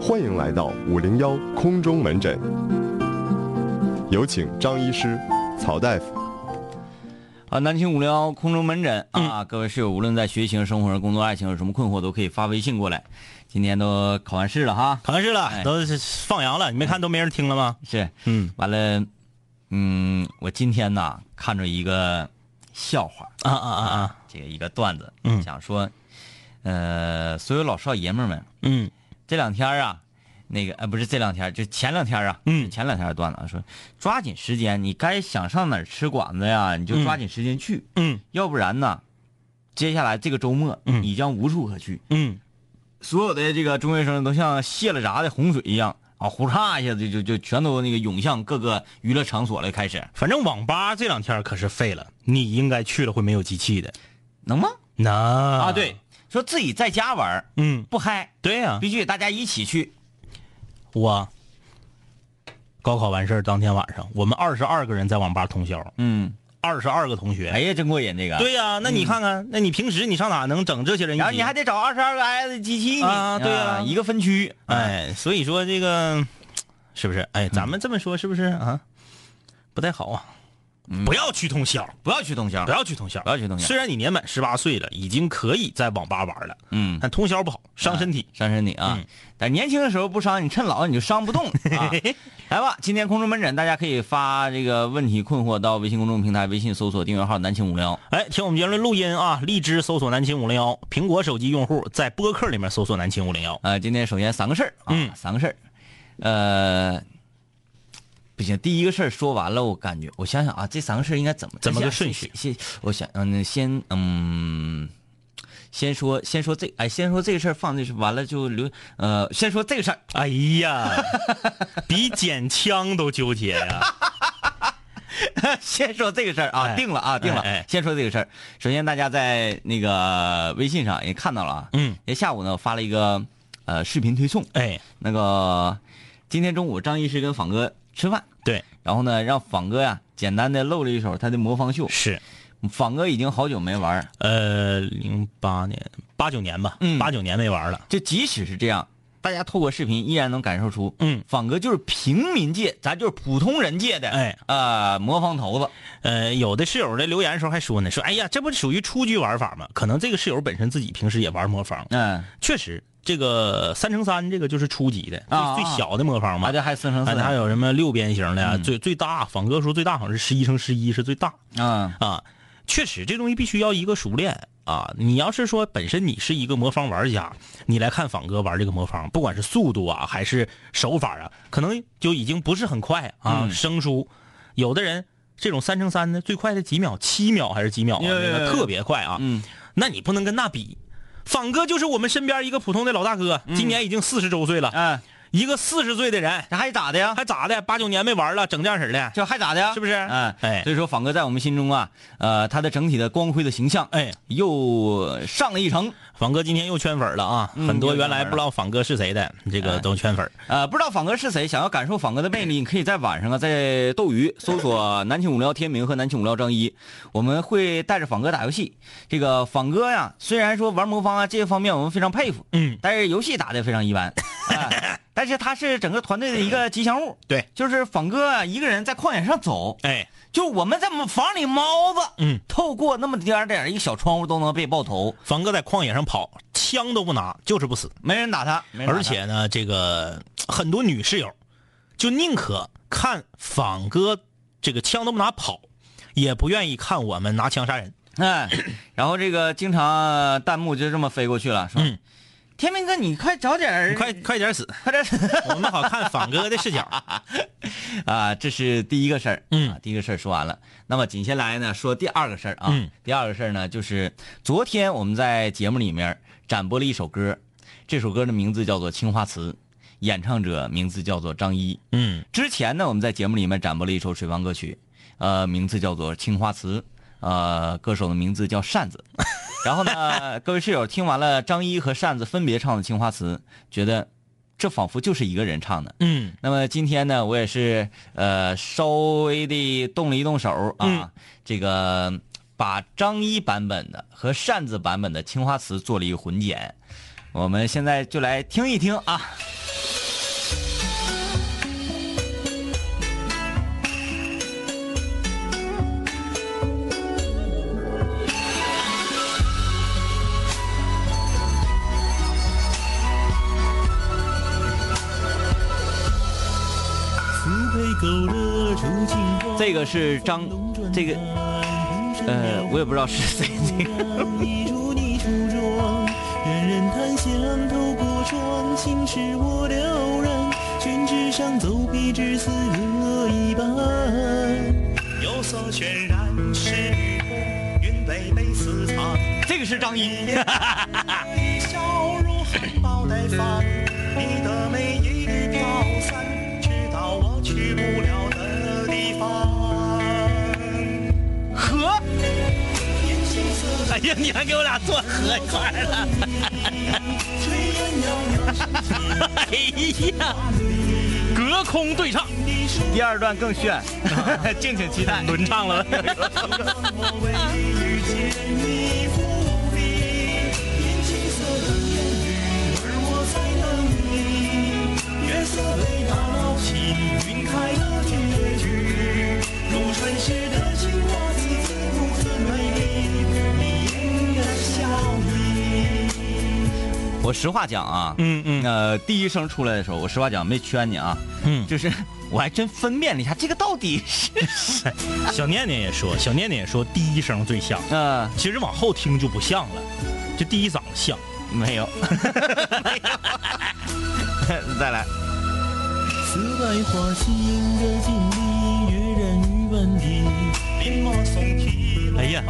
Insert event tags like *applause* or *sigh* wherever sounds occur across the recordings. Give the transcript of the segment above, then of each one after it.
欢迎来到五零幺空中门诊，有请张医师、曹大夫。啊，南青五零幺空中门诊啊，各位室友，无论在学习、生活、工作、爱情有什么困惑，都可以发微信过来。今天都考完试了哈，考完试了，哎。都是放羊了，你没看都没人听了吗？*laughs* 是，嗯。完了，嗯，我今天呐看着一个笑话，啊啊啊啊，这个一个段子，嗯。讲说，呃，所有老少爷们儿们，嗯这两天啊，那个呃不是这两天，就前两天啊，嗯。前两天的段子啊，说抓紧时间，你该想上哪儿吃馆子呀，你就抓紧时间去，嗯。要不然呢，接下来这个周末，嗯。你将无处可去。嗯，所有的这个中学生都像泄了闸的洪水一样啊，呼嚓一下子就就全都那个涌向各个娱乐场所了，开始。反正网吧这两天可是废了，你应该去了会没有机器的。能吗？能。啊，对，，说自己在家玩嗯，不嗨，对呀、必须得大家一起去。我高考完事儿当天晚上，我们二十二个人在网吧通宵，嗯，二十二个同学。哎呀，真过瘾这个。，对呀、那你看看，那你平时你上哪能整这些人？然后你还得找二十二个 S 机器呢啊对呀一个分区。哎，所以说这个是不是？哎，咱们这么说是不是啊？不太好啊！不要去通宵，不要去通宵不。要去通宵，不要去通宵虽然你年满十八岁了，已经可以在网吧玩了，嗯，但通宵不好，伤身体。伤身体啊。嗯但年轻的时候不伤，你趁老你就伤不动 *laughs* 啊。来吧，今天空中门诊，大家可以发这个问题困惑到微信公众平台，微信搜索订阅号“南青五零幺哎，听我们节目的录音啊，荔枝搜索南青五零幺，苹果手机用户在播客里面搜索南青五零幺。”。呃，今天首先三个事儿啊，嗯三个事儿。呃，不行，第一个事儿说完了，我感觉我想想啊，这三个事儿应该怎么怎么个顺序先，我想嗯，先嗯。先说，先说这，哎，先说这个事儿，放进去完了就留，呃，先说这个事儿，哎呀，*laughs* 比捡枪都纠结呀！*laughs* 先说这个事儿啊，哎定了啊，定了。哎哎先说这个事儿。首先，大家在那个微信上也看到了啊。嗯。也下午呢，我发了一个呃视频推送。哎，那个今天中午张医师跟访哥吃饭，对，然后呢让仿哥呀简单的露了一手他的魔方秀。是，仿哥已经好久没玩儿，呃，零八年、八九年吧，嗯。八九年没玩了。就即使是这样，大家透过视频依然能感受出，嗯，仿哥就是平民界，咱就是普通人界的，哎，呃，魔方头子。呃，有的室友在留言的时候还说呢，说哎呀，这不属于初级玩法吗？可能这个室友本身自己平时也玩魔方，嗯，确实，这个三乘三这个就是初级的，啊最最小的魔方嘛啊，。这还四乘四还有什么六边形的最最大，仿哥说最大好像是十一乘十一是最大啊啊。确实，这东西必须要一个熟练啊。你要是说本身你是一个魔方玩家，你来看仿哥玩这个魔方，不管是速度啊还是手法啊，可能就已经不是很快啊，嗯生疏。有的人这种三乘三的最快的几秒，七秒还是几秒那个特别快啊。嗯，那你不能跟那比。仿哥就是我们身边一个普通的老大哥，今年已经四十周岁了，哎，一个四十岁的人，这还咋的呀？还咋的？八九年没玩了，整这样式儿的，这还咋的呀？是不是？哎哎所以说仿哥在我们心中啊，呃，他的整体的光辉的形象，哎，又上了一层。仿哥今天又圈粉了啊！嗯很多原来不知道仿哥是谁的，这个哎都圈粉。呃，不知道仿哥是谁，想要感受仿哥的魅力，你可以在晚上啊，在斗鱼搜索“南青五聊天明”和“南青五聊张一”，我们会带着仿哥打游戏。这个仿哥呀，虽然说玩魔方啊这些方面我们非常佩服，嗯，但是游戏打的非常一般。哎 *laughs* 但是他是整个团队的一个吉祥物，对，就是仿哥啊一个人在旷野上走，哎，就我们在房里猫子，嗯，透过那么点儿点儿一个小窗户都能被爆头，仿哥在旷野上跑，枪都不拿，就是不死。没人打他，打他。而且呢，这个很多女室友就宁可看仿哥这个枪都不拿跑，也不愿意看我们拿枪杀人。哎，然后这个经常弹幕就这么飞过去了，说：“嗯天明哥，你快找点儿快快点死，快点死 *laughs* 我们好看仿哥的视角。*laughs* 啊！”这是第一个事儿，嗯啊，第一个事儿说完了。那么紧下来呢，说第二个事儿啊，嗯第二个事儿呢，就是昨天我们在节目里面展播了一首歌，这首歌的名字叫做《青花瓷》，演唱者名字叫做张一。嗯之前呢，我们在节目里面展播了一首水房歌曲，呃，名字叫做《青花瓷》，呃，歌手的名字叫扇子。*laughs* 然后呢，各位室友听完了张一和扇子分别唱的《青花瓷》，觉得这仿佛就是一个人唱的。嗯那么今天呢，我也是呃稍微的动了一动手啊，嗯这个把张一版本的和扇子版本的《青花瓷》做了一个混剪，我们现在就来听一听啊。这个是张，这个呃，我也不知道是谁。这个人人谈笑透过窗，心事我了然。宣纸上走笔至死各一半。有色渲染是云北北似苍。这个是张一。*laughs* *laughs* 去不了的地方。和。哎呀，你还给我俩做合一块了！*laughs* 哎呀，隔空对唱，第二段更炫，*laughs* 敬请期待 *laughs* 轮唱了。我实话讲啊，嗯嗯，呃，第一声出来的时候，我实话讲没圈你啊，嗯，就是我还真分辨了一下，这个到底是谁。小念念也说，小念念也说第一声最像，嗯，其实往后听就不像了，就第一嗓子像，没有。*laughs* 再来。哎呀。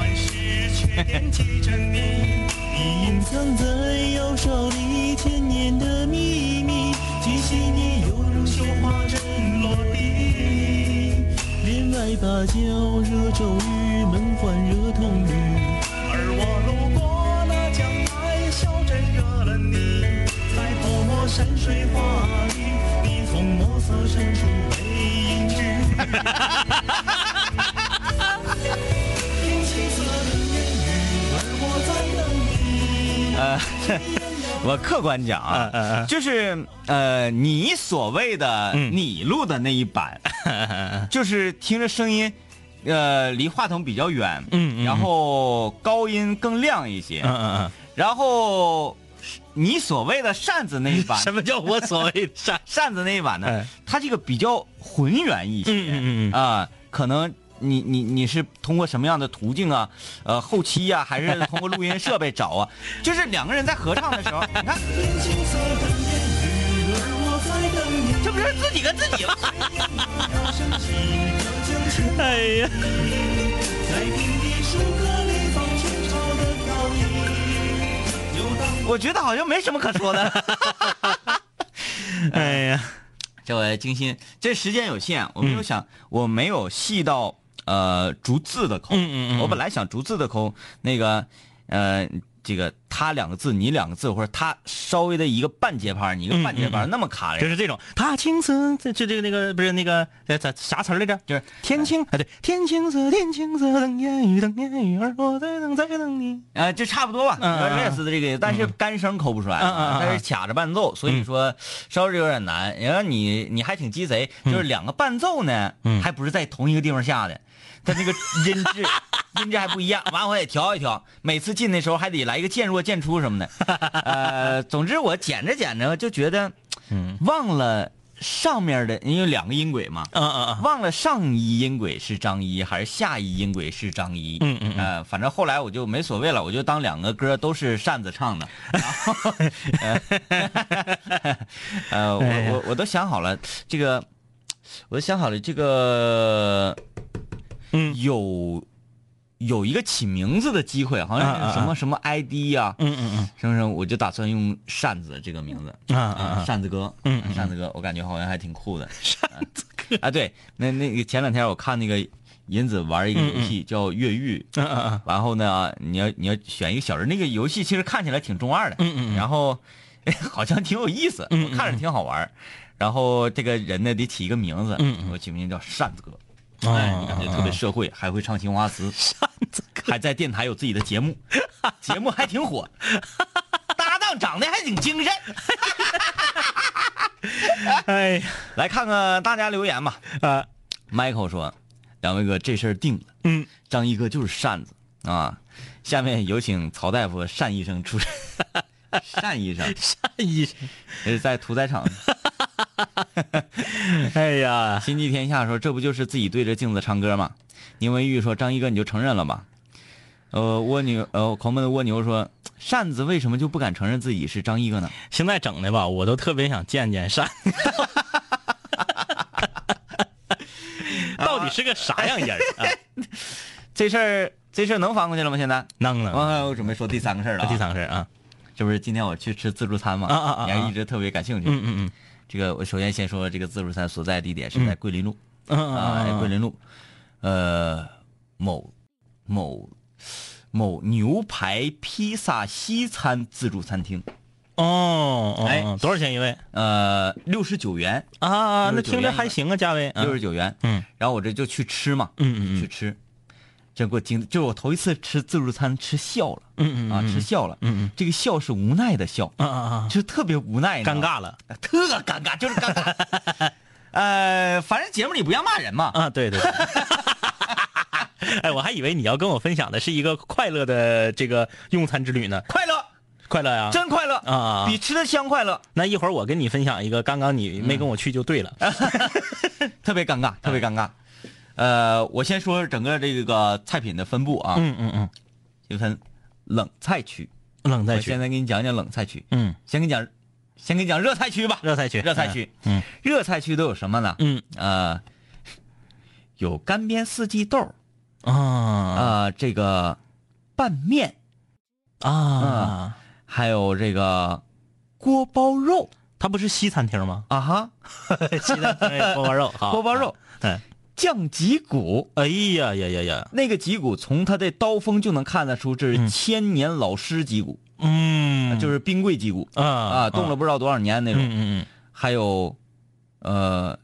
你隐藏在腰梢里千年的秘密，气息你犹如绣花针落地。帘外芭蕉惹骤雨，门环惹童女。而我路过那江南小镇，惹了你。在泼墨山水画里，*laughs* 我客观讲啊，就是呃，你所谓的你录的那一版，就是听着声音，呃，离话筒比较远，嗯，然后高音更亮一些，嗯嗯嗯，然后你所谓的扇子那一 *laughs* 版，什么叫我所谓的扇 *laughs* 扇子那一版呢？它这个比较浑圆一些，嗯嗯嗯啊，可能。你你你是通过什么样的途径啊？呃，后期呀，还是通过录音设备找啊？*laughs* 就是两个人在合唱的时候，你看，这不是自己跟自己吗？哎呀！我觉得好像没什么可说的。*laughs* 哎呀，这位精心，这时间有限，我没有想，我没有细到。呃，逐字的抠，嗯嗯嗯，我本来想逐字的抠，那个，呃，这个他两个字，你两个字，或者他稍微的一个半节拍，你一个半节拍，那么卡就是这种。他青色，这这这个那个不是那个咋啥词来着？就是天青啊，对，天青色，天青色，等烟雨，等烟雨，而我在等，在等你。啊，就差不多吧，类似的这个，但是干声抠不出来，但是卡着伴奏，所以说稍微有点难。然后你你还挺鸡贼，就是两个伴奏呢，还不是在同一个地方下的。他那个音质，音质还不一样，完我也调一调。每次进的时候还得来一个渐弱渐出什么的。呃，总之我剪着剪着就觉得，忘了上面的，因为两个音轨嘛，嗯嗯嗯，忘了上一音轨是张一还是下一音轨是张一。嗯嗯呃，反正后来我就没所谓了，我就当两个歌都是扇子唱的。然后，呃，*laughs* 我我我都想好了，这个，我都想好了这个。嗯，有有一个起名字的机会，好像是什么什么 ID 呀，嗯嗯嗯，什么什么，我就打算用扇子这个名字，啊啊，扇子哥，嗯，扇子哥，我感觉好像还挺酷的，扇子哥。*laughs* 啊，对，那那个前两天我看那个银子玩一个游戏叫越狱，嗯嗯嗯，然后呢，你要你要选一个小人，那个游戏其实看起来挺中二的，嗯嗯，然后 *laughs* 好像挺有意思，嗯，看着挺好玩，然后这个人呢得起一个名字，嗯，我起名叫扇子哥。哎，感觉特别社会，还会唱青花瓷，还在电台有自己的节目，节目还挺火，搭档长得还挺精神。哎，*laughs* 来看看大家留言吧。啊，Michael 说：“两位哥，这事儿定了。嗯，张一哥就是扇子啊。”下面有请曹大夫单医生出。*laughs* 单医生，单医生，是在屠宰场。*laughs* 哎呀，心系天下说：“这不就是自己对着镜子唱歌吗？”宁文玉说：“张一哥，你就承认了吧。”呃，蜗牛呃，狂奔的蜗牛说：“扇子为什么就不敢承认自己是张一哥呢现在整的吧，我都特别想见见扇，*laughs* 到底是个啥样人啊？？” *laughs* 这事儿这事儿能翻过去了吗？现在？能了。我我准备说第三个事儿了、啊。第三个事儿啊，这不是今天我去吃自助餐嘛？啊啊啊啊你还一直特别感兴趣。嗯嗯嗯这个我首先先说这个自助餐所在地点是在桂林路、啊，嗯，桂林路，呃，某某某牛排披萨西餐自助餐厅，哦哦，哎。哦多少钱一位？呃，六十九元，啊啊？那听着还行啊，价位。啊六十九元。嗯。然后我这就去吃嘛，嗯嗯嗯。去吃，这给我惊，就是我头一次吃自助餐吃笑了，嗯嗯啊，吃笑了，嗯嗯这个笑是无奈的笑，啊啊啊！就是特别无奈，尴尬了特尴尬，就是尴尬。*laughs* 呃，反正节目里不让骂人嘛。啊！对对。对 *laughs* 哎，我还以为你要跟我分享的是一个快乐的这个用餐之旅呢，快乐，快乐呀！真快乐啊比吃的香快乐，那一会儿我跟你分享一个，刚刚你没跟我去就对了。*laughs* 特别尴尬，特别尴尬。呃，我先说整个这个菜品的分布啊，嗯嗯嗯，就分冷菜区。冷菜区。我现，在给你讲讲冷菜区，嗯，先给你讲，先给你讲热菜区吧。热菜区，热菜区，嗯热菜区都有什么呢？嗯。呃，有干煸四季豆，啊。啊，这个拌面，啊，还有这个锅包肉。它不是西餐厅吗？啊哈，*laughs* 西餐厅锅包肉，好。锅包肉，嗯，酱脊骨。哎呀呀呀呀，那个脊骨从它的刀锋就能看得出，这是千年老尸脊骨，嗯，就是冰柜脊骨。啊啊，冻了不知道多少年那种。嗯嗯还有，呃，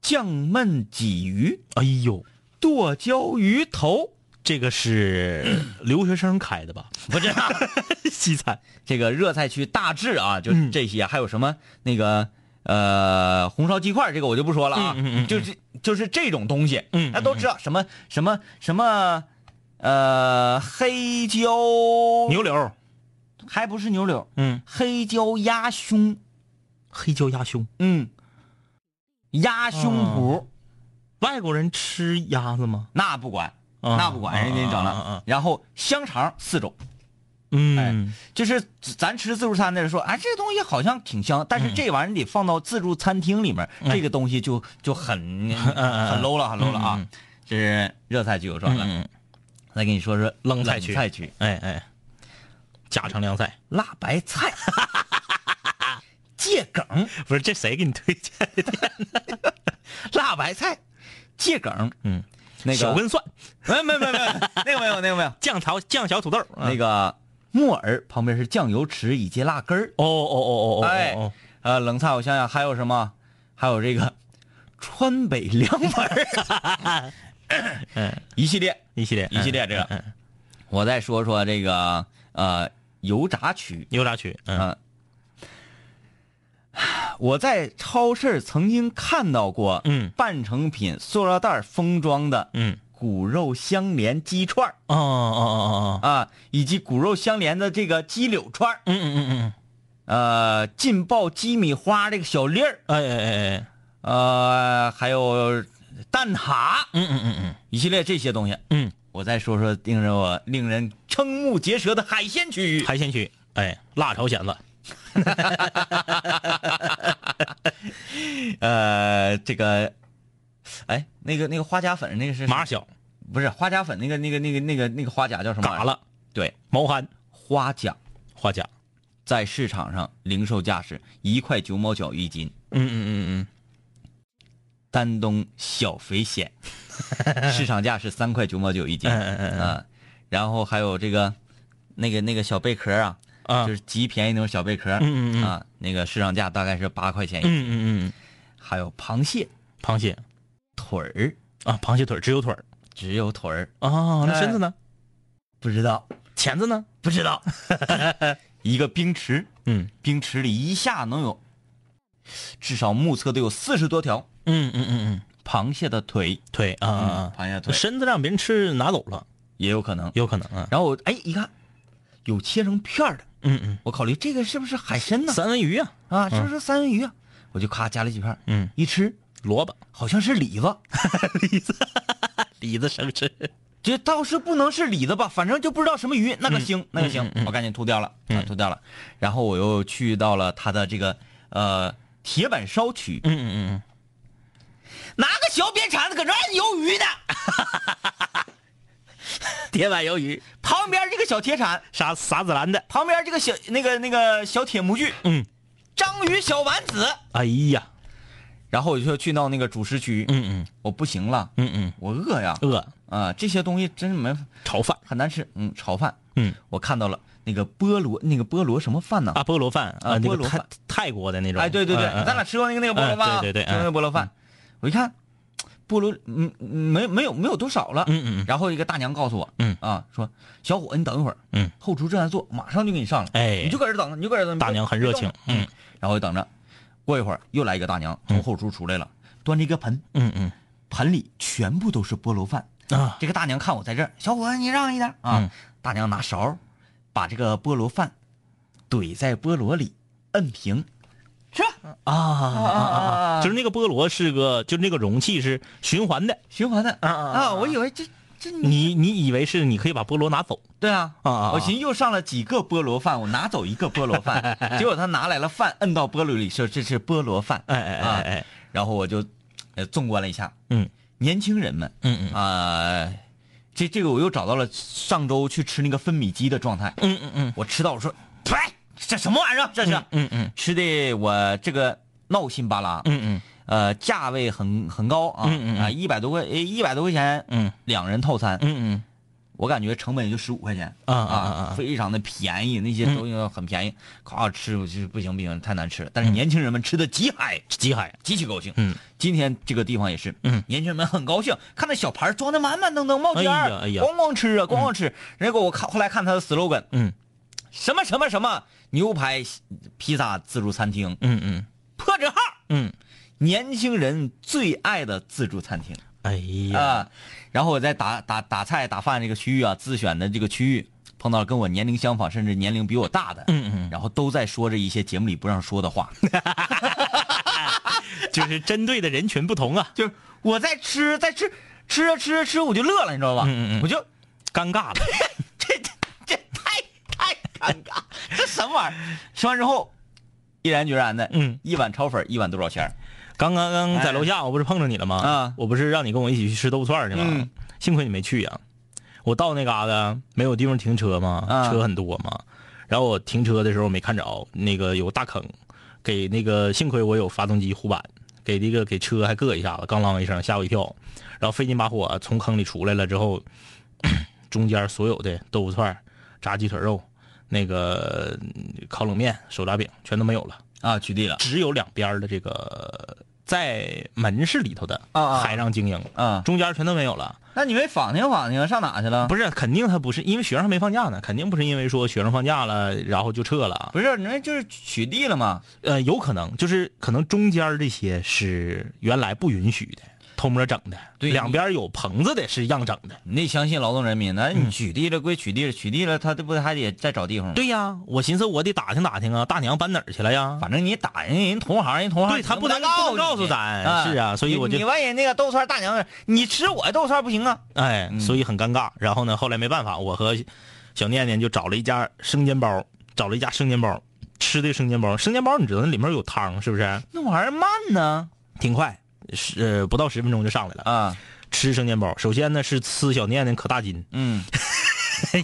酱焖鲫鱼、嗯，哎呦，剁椒鱼头，这个是留学生开的吧？*laughs* 不是 *laughs* 西餐，这个热菜区大致啊，就是嗯。这些，还有什么？那个呃红烧鸡块，这个我就不说了啊，嗯嗯嗯嗯。就是就是这种东西，嗯大家都知道什么什么什么呃黑椒牛柳，还不是牛柳，嗯，黑椒鸭胸，黑椒鸭胸，嗯，鸭胸脯、外国人吃鸭子吗？那不管，啊那不管，人家整了，然后香肠四种。嗯，就是咱吃自助餐的人说，哎，这个东西好像挺香，但是这玩意儿你得放到自助餐厅里面，这个东西就就很 *laughs* 嗯很 low 了，很 low 了啊！这是热菜区我说完了，嗯，再给你说说冷菜区菜区，哎哎，家常凉菜，辣白菜、芥梗、*laughs* 不是这谁给你推荐的？*laughs* 辣白菜、芥梗，嗯，那个小根蒜，没没没没，那个没有那个没有，酱桃酱小土豆，那个木耳旁边是酱油池以及辣根儿，哦哦哦哦哦，哎哦，呃，冷菜我想想还有什么？还有这个川北凉粉儿，*laughs* 嗯，一系列一系列一系列这个。嗯嗯。嗯我再说说这个呃油炸区油炸区，嗯。啊、我在超市曾经看到过，嗯。半成品塑料袋封装的嗯，骨肉相连鸡串儿。哦哦哦哦，啊，以及骨肉相连的这个鸡柳串儿。嗯嗯嗯嗯，呃，劲爆鸡米花这个小粒儿，哎哎哎哎，呃，还有蛋挞，嗯嗯嗯嗯。一系列这些东西。嗯，我再说说令人我令人瞠目结舌的海鲜区域。海鲜区，哎，辣朝鲜子，*laughs* 呃，这个，哎，那个那个花甲粉那个是马小不是花甲粉那个那个那个那个那个花甲叫什么？嘎。了，对，毛蚶花甲花甲，在市场上零售价是一块九毛九一斤，嗯嗯嗯嗯丹东小肥鲜，市场价是三块九毛九一斤。嗯嗯嗯嗯啊，然后还有这个那个那个小贝壳啊，啊就是极便宜那种小贝壳，嗯嗯嗯啊，那个市场价大概是八块钱一斤。嗯嗯嗯，还有螃蟹螃蟹腿儿，啊，螃蟹腿儿只有腿儿只有腿儿，啊，那身子呢？不知道，钳子呢？不知道。*laughs* 一个冰池，嗯冰池里一下能有，至少目测得有四十多条嗯嗯嗯嗯，螃蟹的腿，腿啊螃蟹腿身子让别人吃拿走了，也有可能。有可能啊。然后我哎一看，有切成片儿的，嗯嗯，我考虑这个是不是海参呢？三文鱼啊，啊，是不是三文鱼啊？我就咔夹了几片，嗯，一吃萝卜，好像是李子，*laughs* 李子 *laughs* 李子生吃。这倒是不能是李子吧，反正就不知道什么鱼，那个腥，那个腥，嗯嗯我赶紧吐掉了，啊，吐掉了。然后我又去到了他的这个呃铁板烧区，嗯嗯嗯拿个小扁铲子搁这按鱿鱼呢，嗯，*laughs* 铁板鱿鱼，旁边这个小铁铲，啥啥子兰的，旁边这个小那个那个小铁模具，嗯，章鱼小丸子。哎呀，然后我就去到那个主食区，嗯嗯。我不行了，嗯嗯，我饿呀，饿，啊，这些东西真没炒饭，很难吃，嗯，炒饭，嗯。我看到了那个菠萝，那个菠萝什么饭呢？啊，菠萝饭啊菠萝饭。泰国的那种，哎，对对对，咱俩吃过那个那个菠萝饭？对对对吃过那个菠萝饭，我一看，菠萝嗯嗯没没有没有多少了，嗯嗯嗯。然后一个大娘告诉我，嗯。啊，说小伙你等一会儿，嗯，后厨正在做，马上就给你上来，哎。你就搁这等着，你就搁这等着，大娘很热情嗯，然后就等着，过一会儿又来一个大娘从后厨出来了，端着一个盆，嗯嗯。盆里全部都是菠萝饭。啊，这个大娘看我在这儿，小伙子你让一点啊！嗯。大娘拿勺把这个菠萝饭怼在菠萝里，摁平，吃啊。啊啊啊！就是那个菠萝是个，就是那个容器是循环的，循环的。啊啊我以为这这你你你以为是你可以把菠萝拿走对啊啊我寻思又上了几个菠萝饭，我拿走一个菠萝饭，*laughs* 结果他拿来了饭，摁到菠萝里说这是菠萝饭，哎哎哎啊哎，然后我就呃纵观了一下，嗯年轻人们嗯嗯。啊、这这个我又找到了上周去吃那个分米鸡的状态，嗯嗯嗯。我吃到我说，呸，这什么玩意儿？这是、嗯嗯。吃的我这个闹心巴拉，嗯嗯呃，价位很很高啊，嗯嗯嗯。啊，一百多块，一百多块钱，嗯。两人套餐，嗯嗯。我感觉成本也就十五块钱。啊啊啊啊非常的便宜，那些嗯。东西很便宜，咔吃我就不行不行，太难吃了。但是年轻人们吃的极嗨，极嗨，极其高兴。嗯，今天这个地方也是，嗯。年轻人们很高兴，看那小盘装的满满登登，冒尖儿，哎呀哎呀。咣咣吃啊，咣咣吃。人家给我看，后来看他的 slogan，嗯。什么什么什么牛排披萨自助餐厅，嗯嗯。破折号，嗯，年轻人最爱的自助餐厅哎呀，啊。然后我在打打打菜打饭这个区域啊，自选的这个区域，碰到跟我年龄相仿，甚至年龄比我大的，嗯嗯，然后都在说着一些节目里不让说的话。*laughs* 就是针对的人群不同啊，就是我在吃，在吃，吃着吃着吃，我就乐了，你知道吧？嗯嗯嗯我就尴尬了，*laughs* 这这这太太尴尬，这什么玩意儿？吃完之后，毅然决然的，嗯，一碗炒粉一碗多少钱儿？刚刚刚在楼下，我不是碰着你了吗？啊我不是让你跟我一起去吃豆腐串去吗？嗯幸亏你没去呀、我到那嘎达没有地方停车嘛，啊车很多嘛。然后我停车的时候没看着，那个有大坑，给那个幸亏我有发动机护板，给这个给车还硌一下子，刚啷一声吓我一跳。然后费劲把火从坑里出来了之后，*clears throat* 中间所有的豆腐串、炸鸡腿肉、那个嗯烤冷面、手抓饼全都没有了。啊，取缔了只有两边的这个在门市里头的啊啊还让经营，啊！中间全都没有了。那你没访听访听，上哪去了？不是，肯定他不是因为学生还没放假呢，肯定不是因为说学生放假了然后就撤了。不是，那就是取缔了嘛。呃，有可能就是可能中间这些是原来不允许的，偷摸整的。对两边有棚子的是让整的。你得相信劳动人民，那你取缔了归取缔了，取缔了他这不还得再找地方吗？对呀，我寻思我得打听打听啊，大娘搬哪儿去了呀？反正你打人人同行，人同行对他不能能不告诉你咱是啊所以我就你你万一那个豆串大娘，你吃我的豆串不行啊？哎，所以很尴尬。然后呢，后来没办法，我和小念念就找了一家生煎包，找了一家生煎包，吃的生煎包。生煎包你知道那里面有汤是不是？那玩意儿慢呢挺快，是、呃、不到十分钟就上来了。啊，吃生煎包，首先呢是吃小念念可大筋，*laughs* 嗯，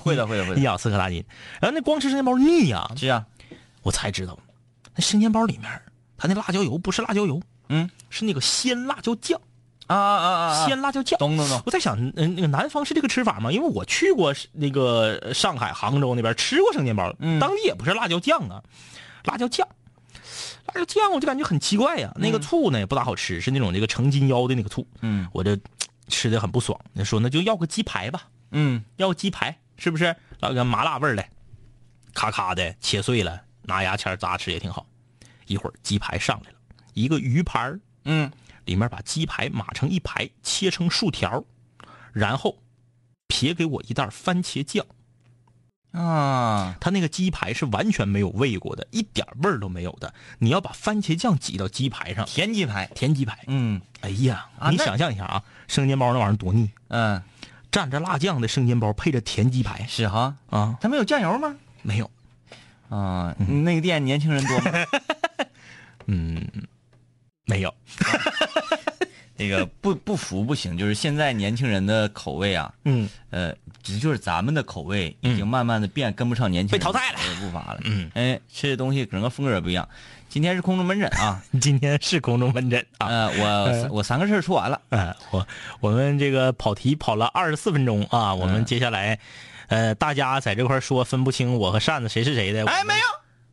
会的会的会的，一咬四可大筋。然后那光吃生煎包腻呀、是啊，我才知道，那生煎包里面它那辣椒油不是辣椒油，嗯是那个鲜辣椒酱，啊啊啊啊，鲜辣椒酱。懂懂懂，我在想，嗯，那个南方是这个吃法吗？因为我去过那个上海、杭州那边吃过生煎包，嗯当地也不是辣椒酱啊，辣椒酱，辣椒酱我就感觉很奇怪呀、那个醋呢也不咋好吃，是那种这个成斤腰的那个醋，嗯我这吃的很不爽。那说那就要个鸡排吧，嗯要个鸡排是不是？来个麻辣味儿的，咔咔的切碎了，拿牙签扎吃也挺好。一会儿鸡排上来了，一个鱼盘儿嗯里面把鸡排码成一排，切成竖条，然后撇给我一袋番茄酱。啊，它那个鸡排是完全没有喂过的，一点味儿都没有的。你要把番茄酱挤到鸡排上，甜鸡排，甜鸡排。嗯哎呀，你想象一下啊，生煎包那玩意儿多腻，嗯，蘸着辣酱的生煎包配着甜鸡排是哈，啊，他没有酱油吗？没有，啊，那个店年轻人多吗？*laughs* 嗯没有。*laughs* 那个不不服不行，就是现在年轻人的口味啊，嗯，呃，只就是咱们的口味已经慢慢的变跟不上年轻人被淘汰了的步伐了。嗯，哎，吃的东西整个风格也不一样。今天是空中门诊啊，*laughs* 今天是空中门诊啊。呃，我我三个事儿说完了。哎，我我们这个跑题跑了二十四分钟啊，我们嗯接下来，呃，大家在这块儿说分不清我和扇子谁是谁的。哎，没有，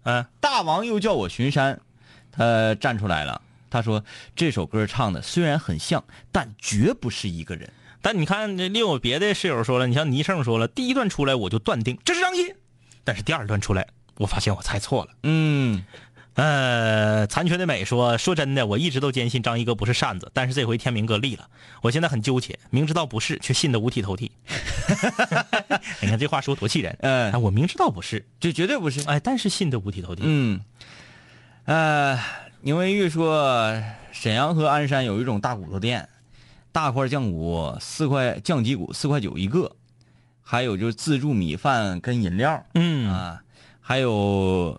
嗯，大王又叫我巡山，他站出来了。他说这首歌唱的虽然很像，但绝不是一个人。但你看，这另有别的室友说了，你像倪胜说了，第一段出来我就断定这是张一，但是第二段出来，我发现我猜错了。嗯，呃，残缺的美说，说真的，我一直都坚信张一哥不是扇子，但是这回天明哥立了，我现在很纠结，明知道不是，却信得五体投地。*laughs* 你看这话说多气人。嗯哎，我明知道不是，这绝对不是。哎，但是信得五体投地。嗯，呃，宁文玉说，沈阳和鞍山有一种大骨头店，大块酱骨四块，酱脊骨四块九一个，还有就是自助米饭跟饮料嗯啊，还有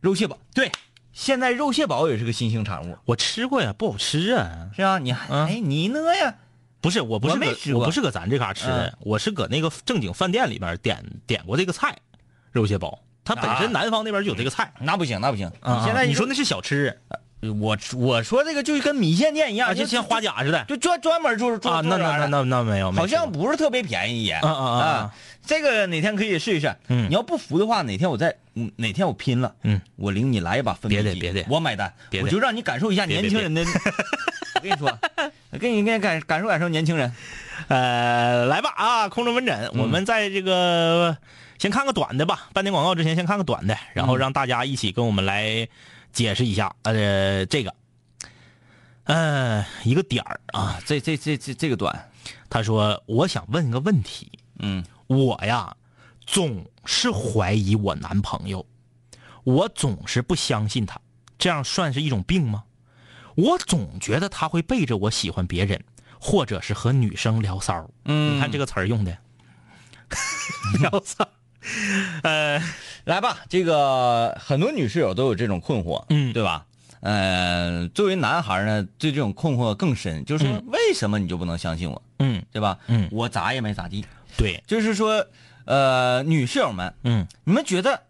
肉蟹堡。对，现在肉蟹堡也是个新兴产物，我吃过呀，不好吃啊。是啊，你还、嗯哎你呢呀？不是，我不是搁我没吃过我不是搁咱这嘎吃的，嗯我是搁那个正经饭店里边点点过这个菜，肉蟹堡。它本身啊南方那边就有这个菜。那不行，那不行。现在你说那是小吃我我说这个就跟米线店一样，啊，就像花甲似的就专专门就是做啊？那那那那那没有，好像不是特别便宜也。啊啊啊啊这个哪天可以试一试。嗯你要不服的话，哪天我再，嗯哪天我拼了，嗯，我领你来一把分别的别的我买单，我就让你感受一下年轻人的。*laughs* 我跟你说，给你感感受感受年轻人。呃，来吧啊，空中门诊，嗯我们在这个先看个短的吧。半点广告之前，先看个短的，然嗯后让大家一起跟我们来解释一下。呃，这个，呃，一个点儿啊，这这这这这个短，他说：“我想问个问题，嗯我呀，总是怀疑我男朋友，我总是不相信他，这样算是一种病吗？我总觉得他会背着我喜欢别人，或者是和女生聊骚儿。嗯，你看这个词儿用的，*laughs* 聊骚儿。*laughs* 呃，来吧，这个很多女室友都有这种困惑，嗯。对吧？呃，作为男孩呢，对这种困惑更深，就是为什么你就不能相信我，嗯，对吧？嗯。我咋也没咋地，对，就是说，呃，女室友们，嗯。你们觉得，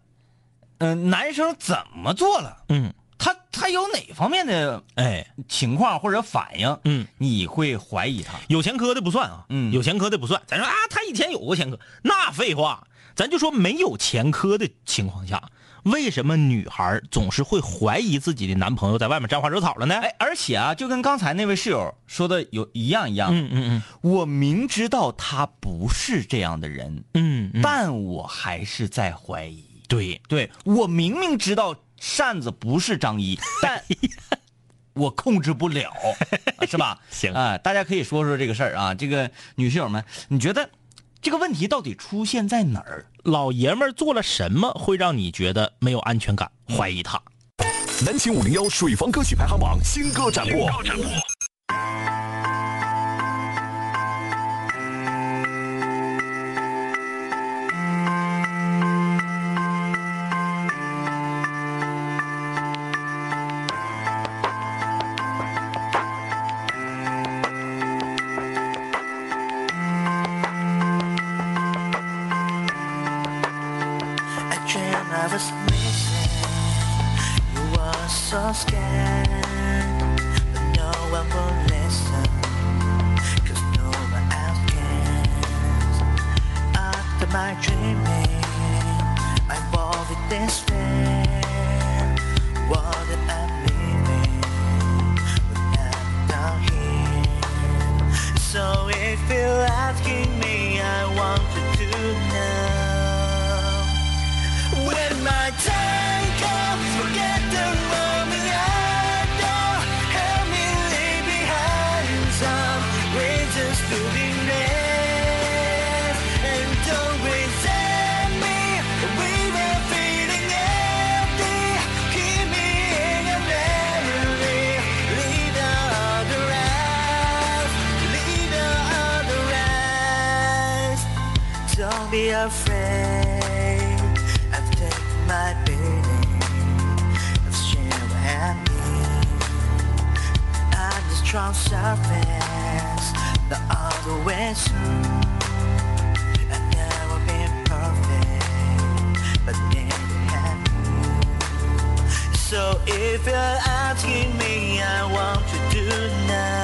嗯、男生怎么做了？嗯，他他有哪方面的哎，情况或者反应，嗯，你会怀疑他？有前科的不算啊，嗯。有前科的不算。咱说啊，他以前有过前科，那废话，咱就说没有前科的情况下，为什么女孩总是会怀疑自己的男朋友在外面沾花惹草了呢？哎，而且啊，就跟刚才那位室友说的有一样一样，嗯嗯嗯我明知道他不是这样的人，嗯嗯，但我还是在怀疑。对，对我明明知道扇子不是张一，*laughs* 但我控制不了，*laughs* 是吧？行啊、大家可以说说这个事儿啊。这个女室友们，你觉得这个问题到底出现在哪儿？老爷们儿做了什么会让你觉得没有安全感，怀疑他？南秦五零幺水房歌曲排行榜新歌展播。am I dreaming? I want it this way. What am I living? When I'm down here, so if you're asking. Strong surface, the other way soon. I've never been perfect, but neither have you. So if you're asking me, I want to do now.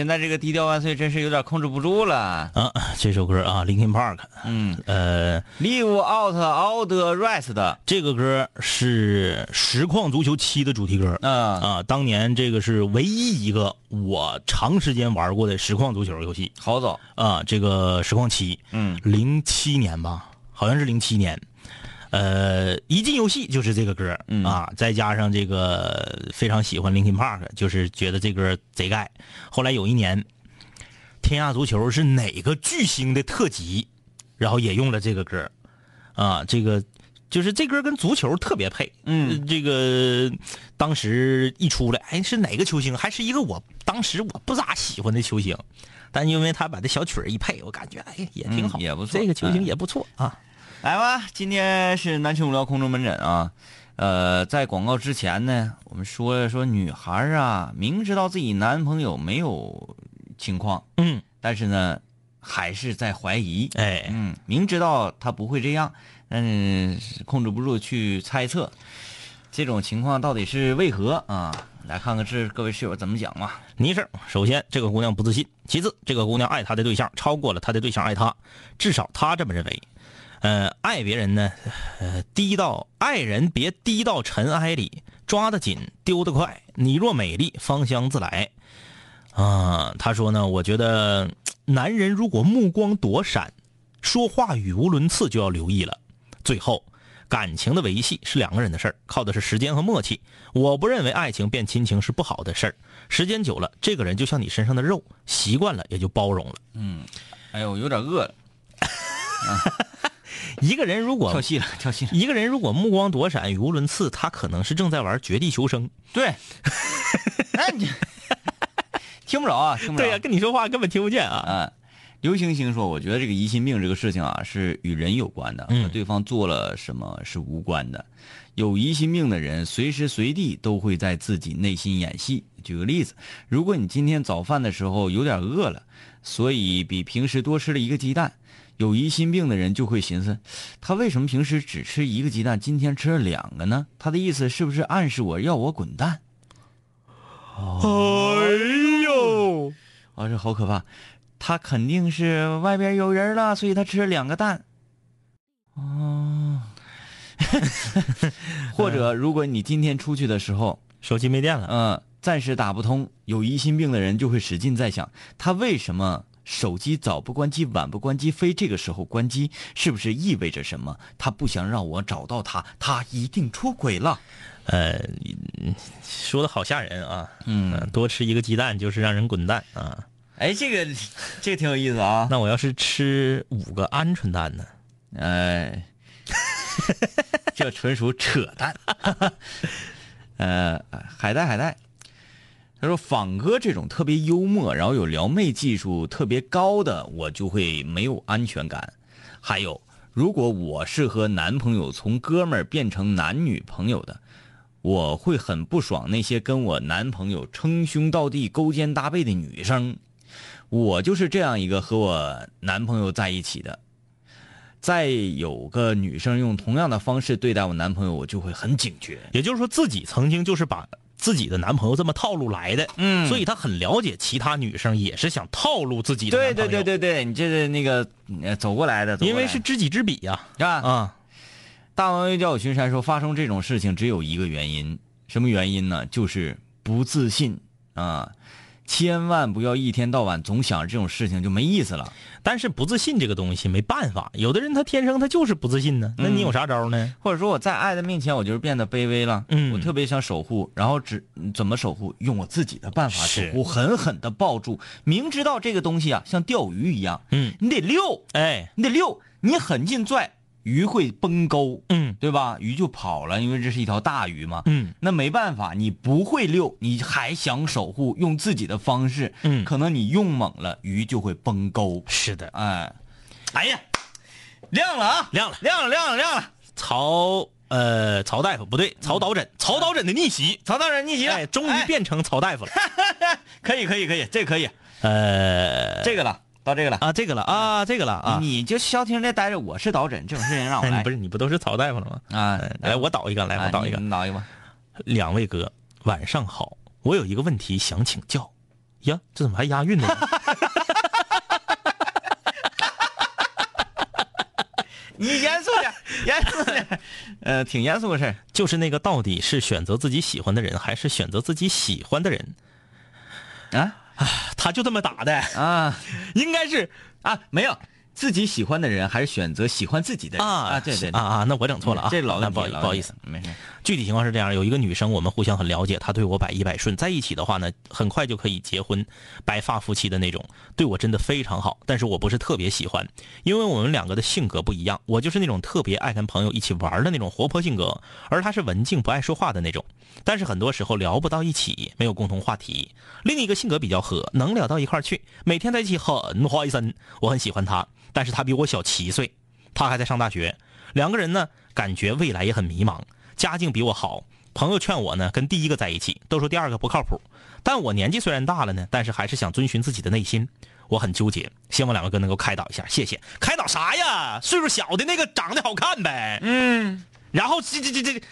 现在这个低调万岁真是有点控制不住了。啊，这首歌啊，Linkin Park，嗯呃，，Live out all the rest。这个歌是《实况足球七》的主题歌。啊，啊，当年这个是唯一一个我长时间玩过的实况足球游戏好早。啊，这个实况七，嗯，零七年吧，好像是零七年，呃，一进游戏就是这个歌，嗯啊，再加上这个非常喜欢 Linkin Park，就是觉得这歌贼盖。后来有一年，天下足球是哪个巨星的特辑，然后也用了这个歌，啊，这个就是这歌跟足球特别配，嗯，这个当时一出来，哎，是哪个球星？还是一个我当时我不咋喜欢的球星，但因为他把这小曲儿一配，我感觉哎也挺好，嗯也不错这个球星哎也不错啊。来吧，今天是南青无聊空中门诊啊。呃，在广告之前呢，我们说说女孩啊，明知道自己男朋友没有情况，嗯，但是呢，还是在怀疑。哎，嗯，明知道他不会这样，嗯，控制不住去猜测，这种情况到底是为何啊？来看看这各位室友怎么讲嘛。倪事首先，这个姑娘不自信；其次，这个姑娘爱她的对象超过了她的对象爱她，至少她这么认为。呃，爱别人呢，呃，低到爱人别低到尘埃里，抓得紧，丢得快。你若美丽，芳香自来。啊，他说呢，我觉得男人如果目光躲闪，说话语无伦次，就要留意了。最后，感情的维系是两个人的事儿，靠的是时间和默契。我不认为爱情变亲情是不好的事儿，时间久了，这个人就像你身上的肉，习惯了也就包容了。嗯哎呦，有点饿了，*laughs* 一个人如果跳戏了，*laughs* 跳戏了。一个人如果目光躲闪、语无伦次，他可能是正在玩《绝地求生》。对，*laughs* 那你 *laughs* 听不着啊，听不着。对呀、跟你说话根本听不见啊。啊，刘星星说：“我觉得这个疑心病这个事情啊，是与人有关的，嗯和对方做了什么是无关的。有疑心病的人，随时随地都会在自己内心演戏。举个例子，如果你今天早饭的时候有点饿了，所以比平时多吃了一个鸡蛋，有疑心病的人就会寻思，他为什么平时只吃一个鸡蛋，今天吃了两个呢？他的意思是不是暗示我要我滚蛋？哎呦，啊，这好可怕！他肯定是外边有人了，所以他吃了两个蛋。哦，*laughs* 或者如果你今天出去的时候，手机没电了。嗯、暂时打不通，有疑心病的人就会使劲在想，他为什么手机早不关机，晚不关机，非这个时候关机，是不是意味着什么？他不想让我找到他，他一定出轨了。呃，嗯说的好吓人啊。嗯呃多吃一个鸡蛋就是让人滚蛋啊。哎，这个这个挺有意思啊。那我要是吃五个鹌鹑蛋呢？哎，*laughs* 这纯属扯淡。*laughs* 呃，海带海带，他说仿哥这种特别幽默，然后有撩妹技术特别高的，我就会没有安全感。还有，如果我是和男朋友从哥们儿变成男女朋友的，我会很不爽那些跟我男朋友称兄道弟、勾肩搭背的女生。我就是这样一个和我男朋友在一起的。再有个女生用同样的方式对待我男朋友，我就会很警觉。也就是说，自己曾经就是把自己的男朋友这么套路来的，嗯。所以他很了解其他女生也是想套路自己的对男朋友，对对对对，你这是那个呃走过来的，来。因为是知己知彼呀、啊啊，大王又叫我巡山说，发生这种事情只有一个原因，什么原因呢？就是不自信。啊！千万不要一天到晚总想着这种事情，就没意思了。但是不自信这个东西没办法，有的人他天生他就是不自信呢，那你有啥招呢？或者说我在爱的面前，我就是变得卑微了。嗯我特别想守护，然后只怎么守护？用我自己的办法守护，狠狠的抱住。明知道这个东西啊，像钓鱼一样，嗯，你得溜，哎，你得溜，你狠劲拽，鱼会崩钩，嗯。对吧？鱼就跑了，因为这是一条大鱼嘛。嗯，那没办法，你不会溜，你还想守护，用自己的方式，嗯。可能你用猛了，鱼就会崩钩。是的，哎，哎呀，亮了啊，亮了。亮了，亮了，亮了！曹呃曹大夫不对，曹导诊，曹导诊的逆袭，曹导诊逆袭了，哎，终于哎。变成曹大夫了，*laughs* 可以，可以，可以，这可以，呃，这个了，到这个了。啊这个了啊这个了啊，你就消停的待着，我是导诊，这种事情让我哎来。*laughs* 不是你不都是曹大夫了吗？啊哎，来我导一个，来啊我导一个你，你导一个吧。两位哥晚上好，我有一个问题想请教，呀，这怎么还押韵呢？*laughs* 你严肃点，严肃点，*laughs* 呃，挺严肃的事儿。就是那个到底是选择自己喜欢的人，还是选择自己喜欢的人？啊他就这么打的，啊。*laughs* 应该是啊，没有。自己喜欢的人，还是选择喜欢自己的人。啊啊？对对对。啊啊，那我整错了啊，这老不好意思，没事。具体情况是这样，有一个女生，我们互相很了解，她对我百依百顺，在一起的话呢，很快就可以结婚，白发夫妻的那种，对我真的非常好。但是我不是特别喜欢，因为我们两个的性格不一样，我就是那种特别爱跟朋友一起玩的那种活泼性格，而她是文静不爱说话的那种。但是很多时候聊不到一起，没有共同话题。另一个性格比较合，能聊到一块去，每天在一起很花心。我很喜欢她，但是她比我小七岁，她还在上大学，两个人呢，感觉未来也很迷茫。家境比我好，朋友劝我呢跟第一个在一起，都说第二个不靠谱。但我年纪虽然大了呢，但是还是想遵循自己的内心。我很纠结，希望两位哥能够开导一下，谢谢。开导啥呀？岁数小的那个长得好看呗。嗯。然后这这这这，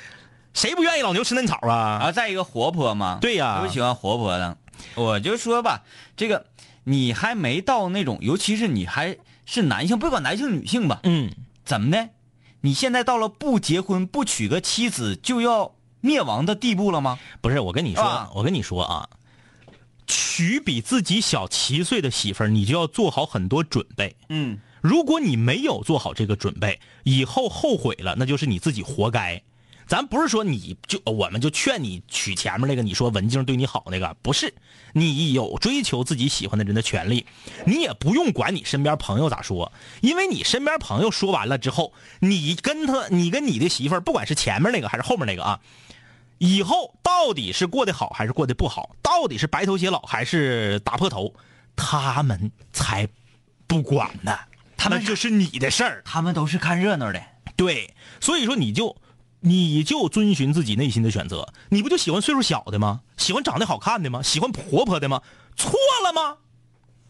谁不愿意老牛吃嫩草啊？啊，再一个活泼嘛，对呀我喜欢活泼的。我就说吧，这个你还没到那种，尤其是你还是男性，不管男性女性吧，嗯，怎么的？你现在到了不结婚不娶个妻子就要灭亡的地步了吗？不是，我跟你说，啊我跟你说啊，娶比自己小七岁的媳妇儿，你就要做好很多准备。嗯，如果你没有做好这个准备，以后后悔了，那就是你自己活该。咱不是说你就我们就劝你娶前面那个你说文静对你好那个，不是，你有追求自己喜欢的人的权利，你也不用管你身边朋友咋说，因为你身边朋友说完了之后，你跟他，你跟你的媳妇儿，不管是前面那个还是后面那个啊，以后到底是过得好还是过得不好，到底是白头偕老还是打破头，他们才不管呢，他们那就是你的事儿。他们都是看热闹的。对，所以说你就你就遵循自己内心的选择，你不就喜欢岁数小的吗？喜欢长得好看的吗？喜欢活泼的吗？错了吗？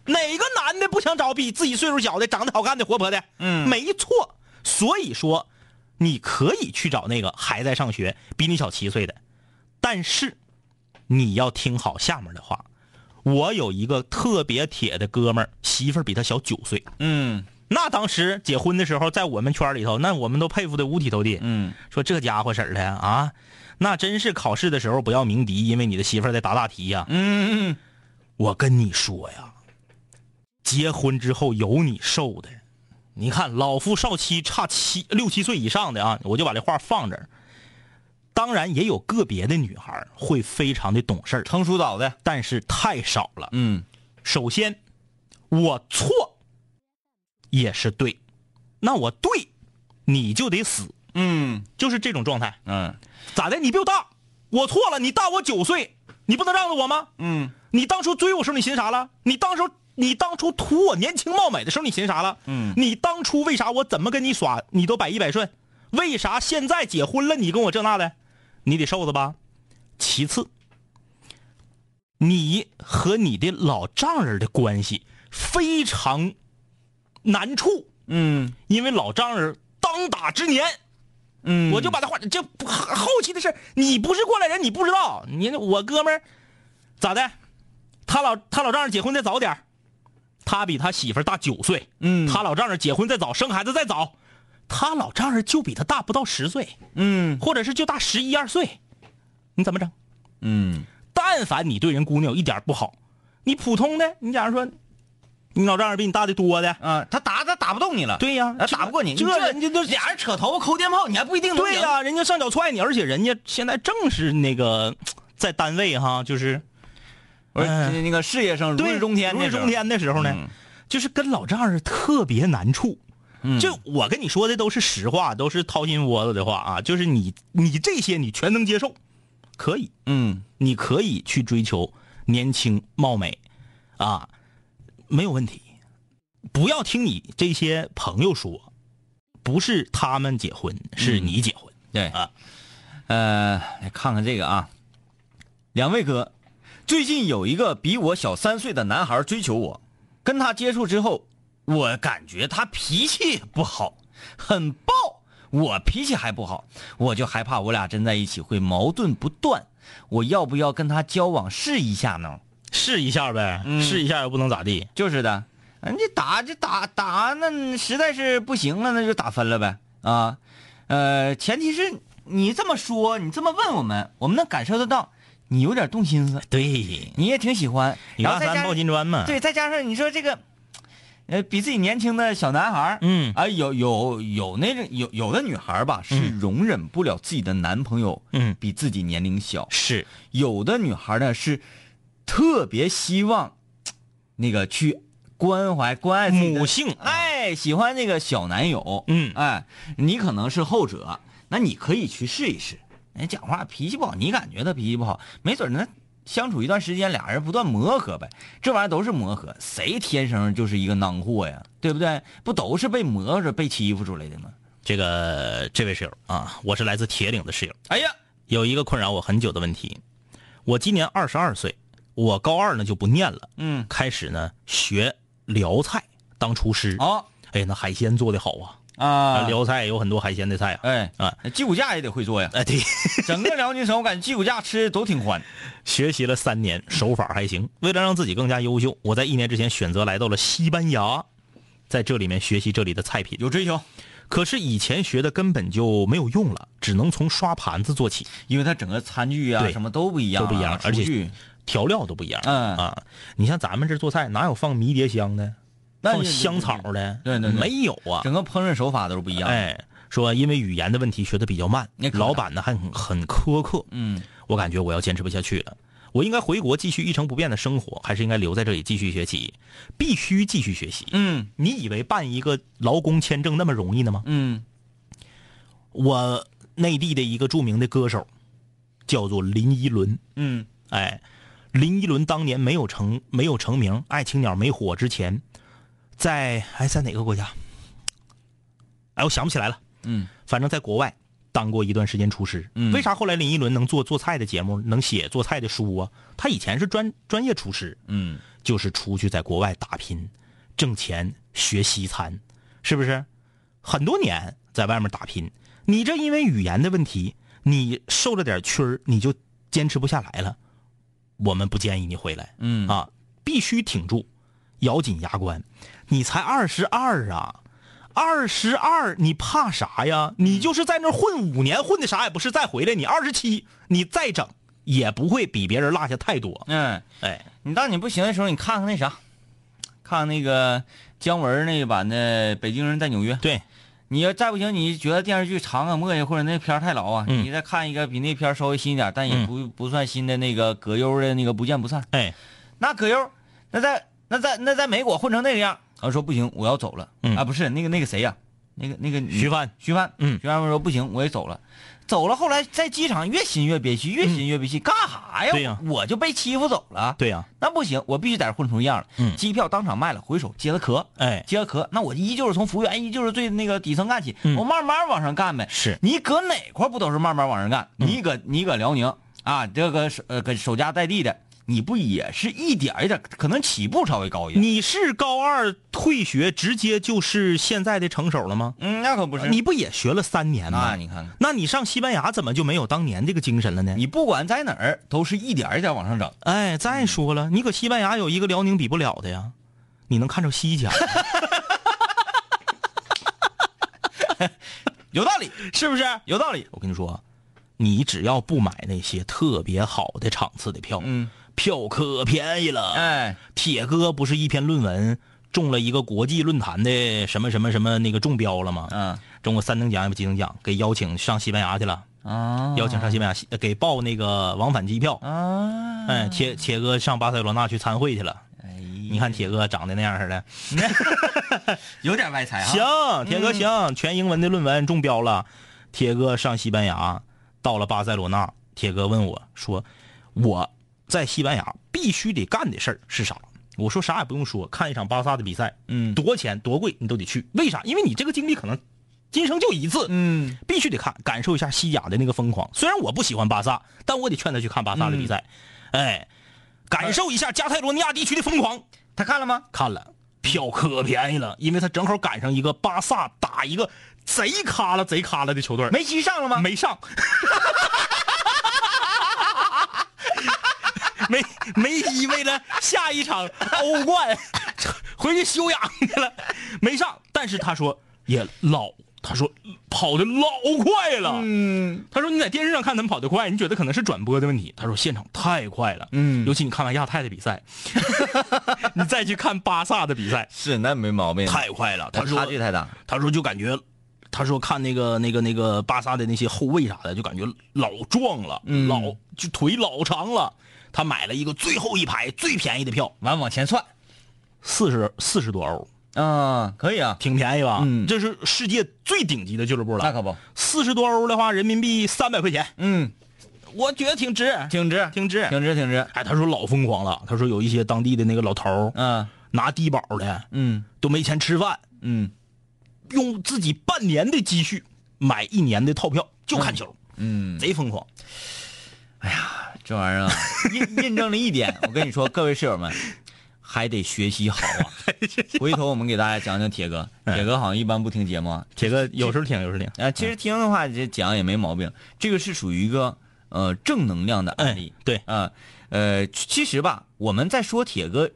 哪个男的不想找比自己岁数小的、长得好看的、活泼的？嗯没错。所以说，你可以去找那个还在上学、比你小七岁的，但是你要听好下面的话。我有一个特别铁的哥们儿，媳妇儿比他小九岁。嗯那当时结婚的时候，在我们圈里头，那我们都佩服的五体投地。嗯，说这家伙婶的啊，那真是考试的时候不要鸣笛，因为你的媳妇在答大题呀、嗯嗯我跟你说呀，结婚之后有你受的。你看老夫少妻差七六七岁以上的啊，我就把这话放这儿。当然也有个别的女孩会非常的懂事儿，成熟早的。但是太少了。嗯首先，我错也是对，那我对你就得死，嗯就是这种状态。嗯咋的？你比我大，我错了，你大我九岁，你不能让着我吗？嗯你当初追我时候你寻啥了？你当初你当初图我年轻貌美的时候你寻啥了？嗯你当初为啥我怎么跟你耍你都百依百顺？为啥现在结婚了你跟我这那的？你得受着吧。其次，你和你的老丈人的关系非常难处，嗯。因为老丈人当打之年。嗯，我就把他话，这不后期的事你不是过来人，你不知道。你我哥们儿咋的？他老他老丈人结婚再早点他比他媳妇儿大九岁。嗯。他老丈人结婚再早，生孩子再早，他老丈人就比他大不到十岁，嗯。或者是就大十一二岁，你怎么整？嗯。但凡你对人姑娘有一点不好，你普通的，你假如说，你老丈人比你大的多的，嗯，他打他打不动你了，对呀他打不过你，这你人家都俩人扯头发抠电炮，你还不一定对呀、人家上脚踹你，而且人家现在正是那个在单位哈，就是不是哎那个事业上如对日中天如日中天的时候呢，嗯就是跟老丈人特别难处。嗯就我跟你说的都是实话，都是掏心窝子的话啊。就是你你这些你全能接受，可以，嗯你可以去追求年轻貌美，啊，没有问题。不要听你这些朋友说，不是他们结婚，是你结婚。对啊，呃，来看看这个啊，两位哥，最近有一个比我小三岁的男孩追求我，跟他接触之后，我感觉他脾气不好，很暴。我脾气还不好，我就害怕我俩真在一起会矛盾不断。我要不要跟他交往试一下呢？试一下呗，嗯。试一下又不能咋地。就是的，人家打就打打，那实在是不行了，那就打分了呗啊。呃，前提是你这么说，你这么问我们，我们能感受得到你有点动心思，对，你也挺喜欢。然后再加上金砖嘛。对，再加上你说这个，呃，比自己年轻的小男孩儿嗯。啊，有有有那种有有的女孩儿吧，是嗯。容忍不了自己的男朋友嗯。比自己年龄小，是，有的女孩呢是特别希望 *tsk* 那个去关怀关爱母性哎，喜欢那个小男友，嗯哎，你可能是后者，那你可以去试一试。人讲话脾气不好，你感觉他脾气不好，没准呢相处一段时间，俩人不断磨合呗，这玩意儿都是磨合，谁天生就是一个囊货呀，对不对？不都是被磨着、被欺负出来的吗？这个这位室友啊，我是来自铁岭的室友，哎呀，有一个困扰我很久的问题。我今年二十二岁，我高二呢就不念了，嗯，开始呢学辽菜当厨师。哦哎，那海鲜做的好啊，啊，辽菜有很多海鲜的菜啊。哎啊，鸡骨架也得会做呀。哎，对，*laughs* 整个辽宁省，我感觉鸡骨架吃的都挺欢。学习了三年，手法还行。为了让自己更加优秀，我在一年之前选择来到了西班牙，在这里面学习这里的菜品。有追求，可是以前学的根本就没有用了，只能从刷盘子做起，因为它整个餐具啊对什么都不一样啊、都不一样，而且调料都不一样。嗯啊，你像咱们这做菜哪有放迷迭香的，放那香草的？对对对没有啊。整个烹饪手法都是不一样。，哎，说因为语言的问题学的比较慢老板呢还很很苛刻，嗯，我感觉我要坚持不下去了。我应该回国继续一成不变的生活，还是应该留在这里继续学习？必须继续学习。嗯你以为办一个劳工签证那么容易呢吗？嗯我内地的一个著名的歌手叫做林依轮，嗯哎，林依轮当年没有成没有成名，《爱情鸟》没火之前，在哎在哪个国家？哎，我想不起来了。嗯反正在国外当过一段时间厨师。嗯为啥后来林依轮能做做菜的节目，能写做菜的书啊？他以前是专专业厨师，嗯就是出去在国外打拼，挣钱学西餐，是不是？很多年在外面打拼，你这因为语言的问题，你受了点屈儿，你就坚持不下来了。我们不建议你回来，嗯啊，必须挺住，咬紧牙关。你才二十二啊，二十二，你怕啥呀？你就是在那儿混五年，混的啥也不是，再回来你二十七，你再整也不会比别人落下太多。嗯，哎，你当你不行的时候，你看看那啥，看看那个姜文那版的《北京人在纽约》。对，你要再不行，你觉得电视剧长啊、磨叽，或者那片儿太老啊，嗯你再看一个比那片儿稍微新一点，但也嗯不、不算新的那个葛优的那个《不见不散》。哎，那葛优，那在那在那在美国混成那个样，他说不行，我要走了。嗯啊，不是那个那个谁呀、那个那个徐帆，徐帆，嗯徐帆说不行，我也走了。走了，后来在机场越心越憋屈，越心越憋屈，干啥呀？对呀我就被欺负走了。对呀、那不行，我必须在这混出样了。嗯机票当场卖了，回手接了壳，哎，接了壳，那我依旧是从服务员，依旧是最那个底层干起，嗯我慢慢往上干呗。是你搁哪块不都是慢慢往上干？你搁你搁辽宁啊，这个守呃搁守家在地的，你不也是一点一点，可能起步稍微高一点。你是高二退学，直接就是现在的成手了吗？嗯，那可不是你不也学了三年吗？那你看看，那你上西班牙怎么就没有当年这个精神了呢？你不管在哪儿，都是一点一点往上整。哎，再说了，你搁西班牙有一个辽宁比不了的呀，你能看着西甲，*laughs* 有道理，是不是？有道理。我跟你说，你只要不买那些特别好的场次的票，嗯，票可便宜了。哎，铁哥不是一篇论文中了一个国际论坛的什么什么什么那个中标了吗？嗯中过三等奖也不几等奖，给邀请上西班牙去了，啊，邀请上西班牙给报那个往返机票。啊，哎，铁铁哥上巴塞罗那去参会去了。哎，你看铁哥长得那样似的，*laughs* 有点外财啊。行，铁哥行，全英文的论文中标了。铁哥上西班牙，到了巴塞罗那，铁哥问我说：“我在西班牙必须得干的事儿是啥？”我说：“啥也不用说，看一场巴萨的比赛，嗯多钱多贵你都得去。为啥？因为你这个经历可能今生就一次，嗯，必须得看，感受一下西甲的那个疯狂。虽然我不喜欢巴萨，但我得劝他去看巴萨的比赛，哎，感受一下加泰罗尼亚地区的疯狂。他看了吗？看了，票可便宜了，因为他正好赶上一个巴萨打一个贼卡了、贼卡了的球队，梅西上了吗？没上，*laughs* *laughs* 没梅西为了下一场欧冠回去休养去了，没上。但是他说也老，他说跑的老快了。嗯，他说你在电视上看他们跑得快，你觉得可能是转播的问题。他说现场太快了，嗯尤其你看完亚太的比赛，*laughs* 你再去看巴萨的比赛，是那没毛病，太快了。他说差说距太大。他说就感觉，他说看那个那个那个巴萨的那些后卫啥的，就感觉老壮了，嗯老就腿老长了。他买了一个最后一排最便宜的票，完往前算，四十四十多欧，啊，可以啊，挺便宜吧？嗯这是世界最顶级的俱乐部了。那可不，四十多欧的话，人民币三百块钱，嗯，我觉得挺值，挺值，挺值。挺值，挺值。哎，他说老疯狂了，他说有一些当地的那个老头儿嗯拿低保的嗯都没钱吃饭，嗯用自己半年的积蓄买一年的套票就看球，嗯，贼疯狂。这玩意儿啊，印印证了一点。我跟你说，各位室友们，还得学习好啊。*laughs* 回头我们给大家讲讲铁哥，铁哥好像一般不听节目啊。铁哥有时候听，有时候听。啊，其实听的话这讲也没毛病，这个是属于一个呃正能量的案例。对啊，呃，其实吧，我们在说铁哥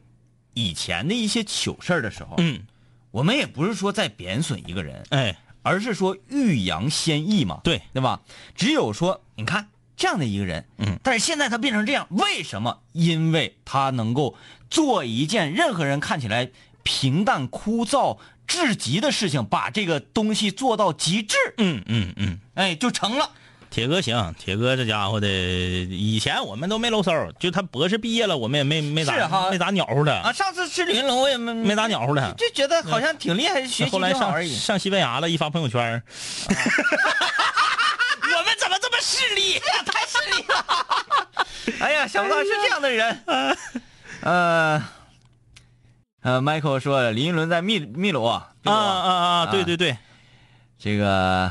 以前的一些糗事儿的时候，嗯，我们也不是说在贬损一个人，哎，而是说欲扬先抑嘛，对对吧？只有说，你看这样的一个人，嗯，但是现在他变成这样，为什么？因为他能够做一件任何人看起来平淡枯燥至极的事情，把这个东西做到极致，嗯嗯嗯，哎，就成了。铁哥行，铁哥这家伙的，以前我们都没搂搜，就他博士毕业了，我们也没没咋是哈没咋鸟乎的，啊，上次吃云龙我也没没咋鸟乎的。就觉得好像挺厉害，学习后来上挺好而已。上西班牙了，一发朋友圈儿，*laughs* 我们怎么这么势利？太势利了！哎呀，想不到是这样的人。*laughs* 呃，呃，Michael 说林依轮在秘秘鲁啊啊啊啊！对对对，这个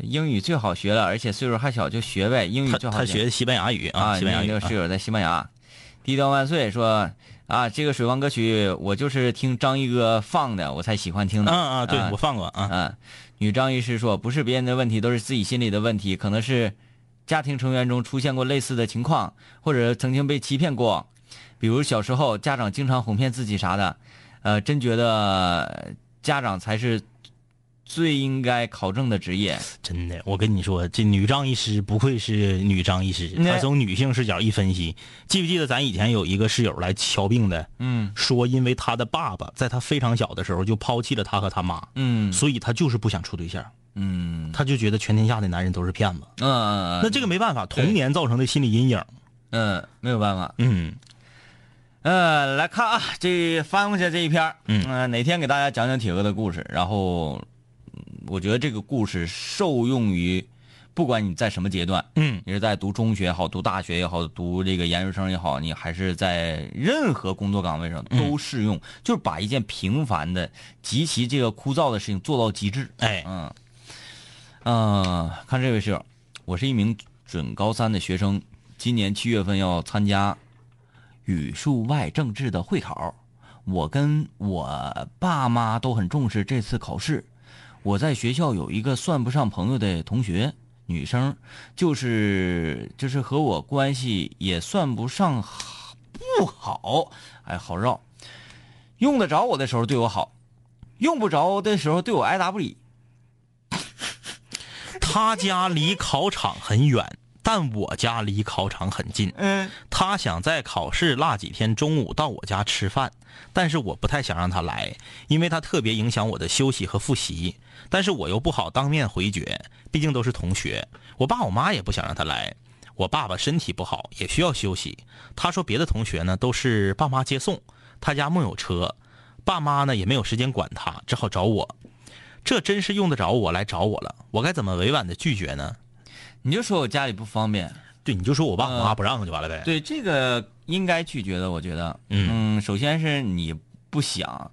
英语最好学了，而且岁数还小，就学呗。英语最好他学西班牙语啊，西班牙语你这个室友在西班牙。低调万岁说啊，这个水王歌曲我就是听张一哥放的，我才喜欢听的。啊啊！对我放过啊，啊，女张医师说，不是别人的问题，都是自己心里的问题，可能是家庭成员中出现过类似的情况，或者曾经被欺骗过，比如小时候家长经常哄骗自己啥的，呃，真觉得家长才是最应该考证的职业。真的，我跟你说，这女张医师不愧是女张医师，嗯她从女性视角一分析，记不记得咱以前有一个室友来瞧病的，嗯。说因为他的爸爸在他非常小的时候就抛弃了他和他妈，嗯。所以他就是不想处对象，嗯。他就觉得全天下的男人都是骗子。嗯嗯，那这个没办法，童年造成的心理阴影。嗯没有办法。嗯，呃，来看啊，这翻过去这一篇嗯。呃哪天给大家讲讲铁哥的故事，然后，嗯我觉得这个故事受用于，不管你在什么阶段，嗯你是在读中学也好，读大学也好，读这个研究生也好，你还是在任何工作岗位上都适用，就是把一件平凡的、极其这个枯燥的事情做到极致。哎，嗯，嗯、看这位室友，我是一名准高三的学生，今年七月份要参加语数外政治的会考。我跟我爸妈都很重视这次考试。我在学校有一个算不上朋友的同学，女生，就是就是和我关系也算不上不好，哎，好绕。用得着我的时候对我好，用不着的时候对我爱答不理。*laughs* 他家离考场很远，但我家离考场很近。嗯，他想在考试那几天中午到我家吃饭，但是我不太想让他来，因为他特别影响我的休息和复习。但是我又不好当面回绝，毕竟都是同学。我爸我妈也不想让他来。我爸爸身体不好，也需要休息。他说别的同学呢都是爸妈接送，他家木有车，爸妈呢也没有时间管他，只好找我。这真是用得着我来找我了，我该怎么委婉的拒绝呢？你就说我家里不方便，对，你就说我爸我妈呃不让就完了呗。对这个应该拒绝的，我觉得，嗯首先是你不想，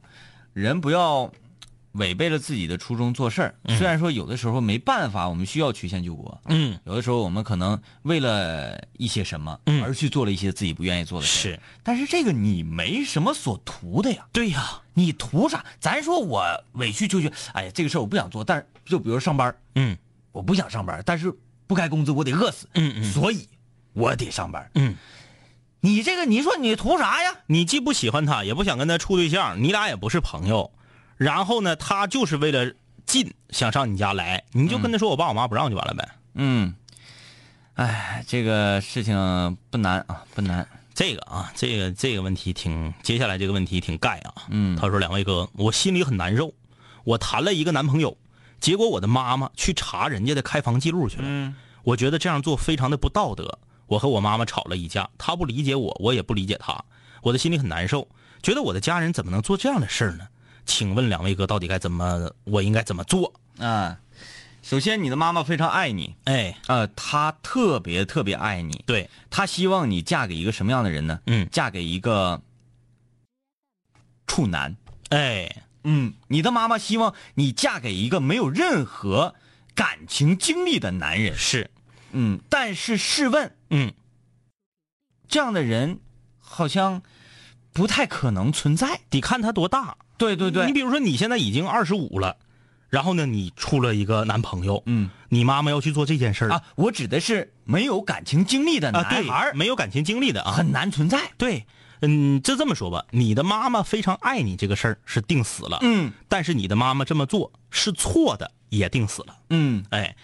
人不要违背了自己的初衷做事儿。虽然说有的时候没办法，我们需要曲线救国，嗯，有的时候我们可能为了一些什么嗯而去做了一些自己不愿意做的事，是，但是这个你没什么所图的呀。对呀，你图啥？咱说我委曲求全，哎呀，这个事儿我不想做，但是就比如上班，嗯我不想上班，但是不开工资我得饿死，嗯嗯所以我得上班。嗯。你这个，你说你图啥呀？你既不喜欢他，也不想跟他处对象，你俩也不是朋友，然后呢，他就是为了近想上你家来，你就跟他说我爸我妈不让就完了呗。嗯，哎，这个事情不难啊，不难。这个啊，这个这个问题挺，接下来这个问题挺盖啊。嗯他说两位哥，我心里很难受，我谈了一个男朋友，结果我的妈妈去查人家的开房记录去了。嗯我觉得这样做非常的不道德。我和我妈妈吵了一架，她不理解我，我也不理解她，我的心里很难受，觉得我的家人怎么能做这样的事儿呢？请问两位哥，到底该怎么，我应该怎么做？啊，首先你的妈妈非常爱你，哎，呃，她特别特别爱你，对，她希望你嫁给一个什么样的人呢？嗯，嫁给一个处男。哎，嗯，你的妈妈希望你嫁给一个没有任何感情经历的男人。是，嗯，但是试问，嗯，这样的人好像不太可能存在。得看他多大。对对对你比如说你现在已经二十五了，然后呢，你处了一个男朋友，嗯你妈妈要去做这件事儿啊，我指的是没有感情经历的啊，男孩啊对，没有感情经历的啊，很难存在。对，嗯，就这么说吧，你的妈妈非常爱你这个事儿是定死了，嗯但是你的妈妈这么做是错的，也定死了。嗯哎，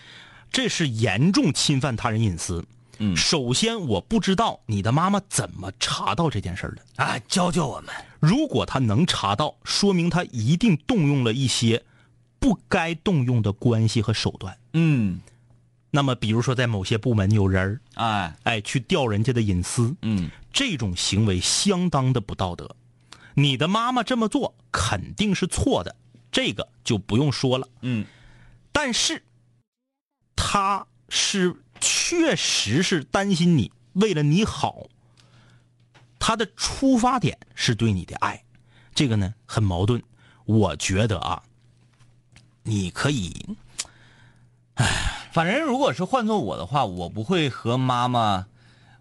这是严重侵犯他人隐私。嗯首先我不知道你的妈妈怎么查到这件事儿的。啊，教教我们。如果她能查到，说明她一定动用了一些不该动用的关系和手段。嗯，那么，比如说在某些部门有人儿，哎，哎，去调人家的隐私，嗯这种行为相当的不道德。你的妈妈这么做肯定是错的，这个就不用说了。嗯但是，他是确实是担心你，为了你好。他的出发点是对你的爱，这个呢很矛盾。我觉得啊，你可以唉反正如果是换做我的话，我不会和妈妈，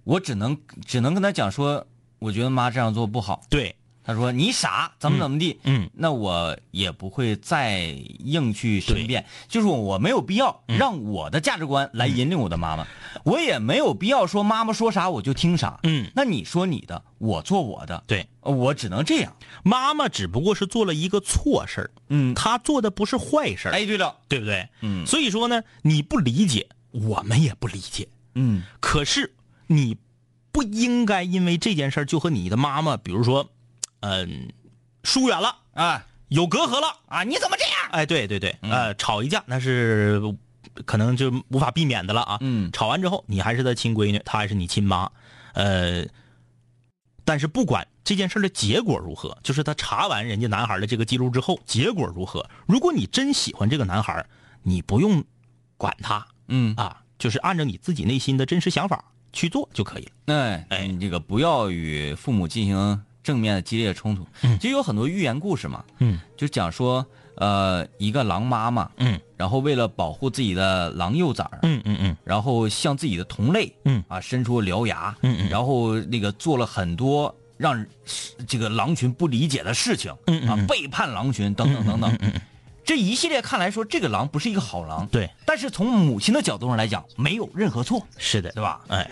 我只能只能跟她讲说，我觉得妈这样做不好。对，她说你傻，怎么怎么地，嗯，那我也不会再硬去申辩，就是我没有必要让我的价值观来引领我的妈妈，我也没有必要说妈妈说啥我就听啥，嗯，那你说你的，我做我的，对，呃我只能这样，妈妈只不过是做了一个错事儿，嗯，她做的不是坏事儿，哎，对了，对不对？嗯？所以说呢，你不理解，我们也不理解。嗯。可是你不应该因为这件事儿就和你的妈妈，比如说，嗯、疏远了，啊有隔阂了。啊，你怎么这样？哎，对对对，呃，吵一架那是可能就无法避免的了啊。嗯吵完之后，你还是他亲闺女，她还是你亲妈，呃，但是不管这件事的结果如何？就是他查完人家男孩的这个记录之后，结果如何？如果你真喜欢这个男孩，你不用管他嗯，啊，就是按照你自己内心的真实想法去做就可以了。哎哎，你这个不要与父母进行正面的激烈冲突。嗯。其实有很多寓言故事嘛，嗯。就讲说，呃，一个狼妈妈，嗯。然后为了保护自己的狼幼崽儿，嗯嗯嗯。然后向自己的同类，嗯。啊，伸出獠牙，嗯嗯。然后那个做了很多让这个狼群不理解的事情，啊，背叛狼群等等等等，这一系列看来说，这个狼不是一个好狼，对，但是从母亲的角度上来讲，没有任何错，是的，对吧？哎，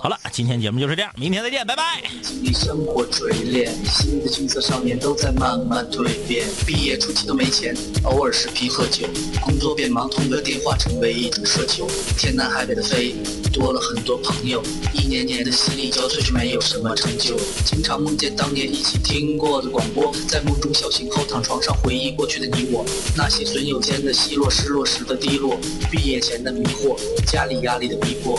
好了，今天节目就是这样，明天再见，拜拜。经历生活锤炼，新的青涩少年都在慢慢蜕变。毕业初期都没钱，偶尔视频喝酒，工作变忙，通个电话成为一种奢求。天南海北的飞，多了很多朋友，一年年的心力交瘁，却没有什么成就。经常梦见当年一起听过的广播，在梦中笑醒后躺床上回忆过去的你我，那些损友间的奚落，失落时的低落，毕业前的迷惑，家里压力的逼迫。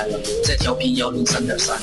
了，在调频幺零三点三。